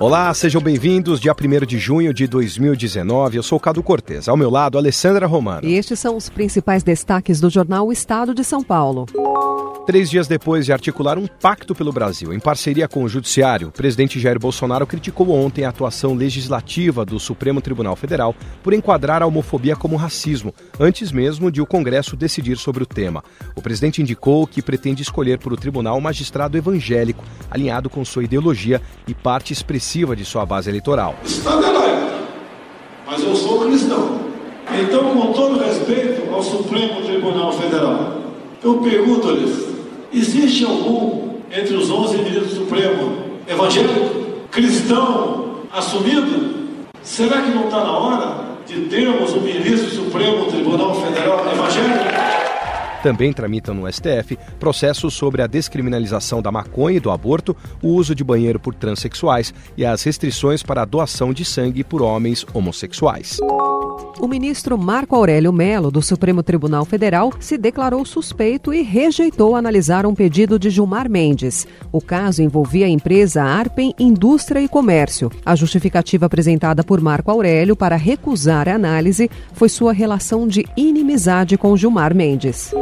Olá, sejam bem-vindos. Dia 1 de junho de 2019. Eu sou Cado Cortez. Ao meu lado, Alessandra Romano. E estes são os principais destaques do jornal o Estado de São Paulo. Três dias depois de articular um pacto pelo Brasil em parceria com o Judiciário, o presidente Jair Bolsonaro criticou ontem a atuação legislativa do Supremo Tribunal Federal por enquadrar a homofobia como racismo, antes mesmo de o Congresso decidir sobre o tema. O presidente indicou que pretende escolher para o tribunal um magistrado evangélico, alinhado com sua ideologia e parte expressiva de sua base eleitoral. É laico, mas eu sou cristão. Então, com todo respeito ao Supremo Tribunal Federal, eu pergunto-lhes Existe algum entre os 11 ministros do Supremo evangélico, cristão, assumido? Será que não está na hora de termos um ministro do Supremo Tribunal Federal evangélico? Também tramitam no STF processos sobre a descriminalização da maconha e do aborto, o uso de banheiro por transexuais e as restrições para a doação de sangue por homens homossexuais. O ministro Marco Aurélio Melo, do Supremo Tribunal Federal, se declarou suspeito e rejeitou analisar um pedido de Gilmar Mendes. O caso envolvia a empresa Arpen Indústria e Comércio. A justificativa apresentada por Marco Aurélio para recusar a análise foi sua relação de inimizade com Gilmar Mendes.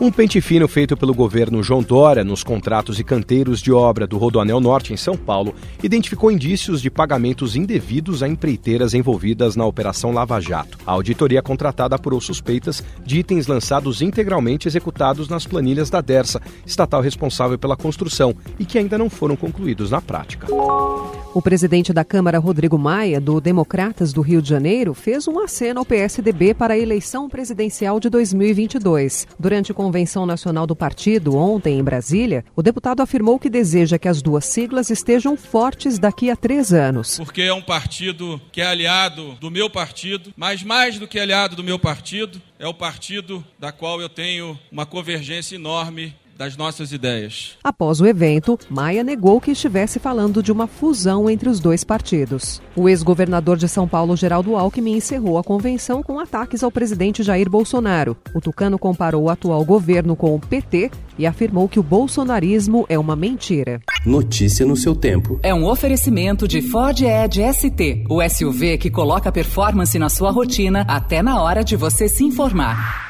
Um pente fino feito pelo governo João Dória nos contratos e canteiros de obra do Rodoanel Norte em São Paulo identificou indícios de pagamentos indevidos a empreiteiras envolvidas na Operação Lava Jato. A auditoria contratada apurou suspeitas de itens lançados integralmente executados nas planilhas da Dersa, estatal responsável pela construção, e que ainda não foram concluídos na prática. O presidente da Câmara, Rodrigo Maia, do Democratas do Rio de Janeiro, fez um aceno ao PSDB para a eleição presidencial de 2022. Durante a convenção nacional do partido, ontem em Brasília, o deputado afirmou que deseja que as duas siglas estejam fortes daqui a três anos. Porque é um partido que é aliado do meu partido, mas mais do que aliado do meu partido, é o partido da qual eu tenho uma convergência enorme das nossas ideias. Após o evento, Maia negou que estivesse falando de uma fusão entre os dois partidos. O ex-governador de São Paulo, Geraldo Alckmin, encerrou a convenção com ataques ao presidente Jair Bolsonaro. O tucano comparou o atual governo com o PT e afirmou que o bolsonarismo é uma mentira. Notícia no seu tempo. É um oferecimento de Ford Edge ST, o SUV que coloca performance na sua rotina até na hora de você se informar.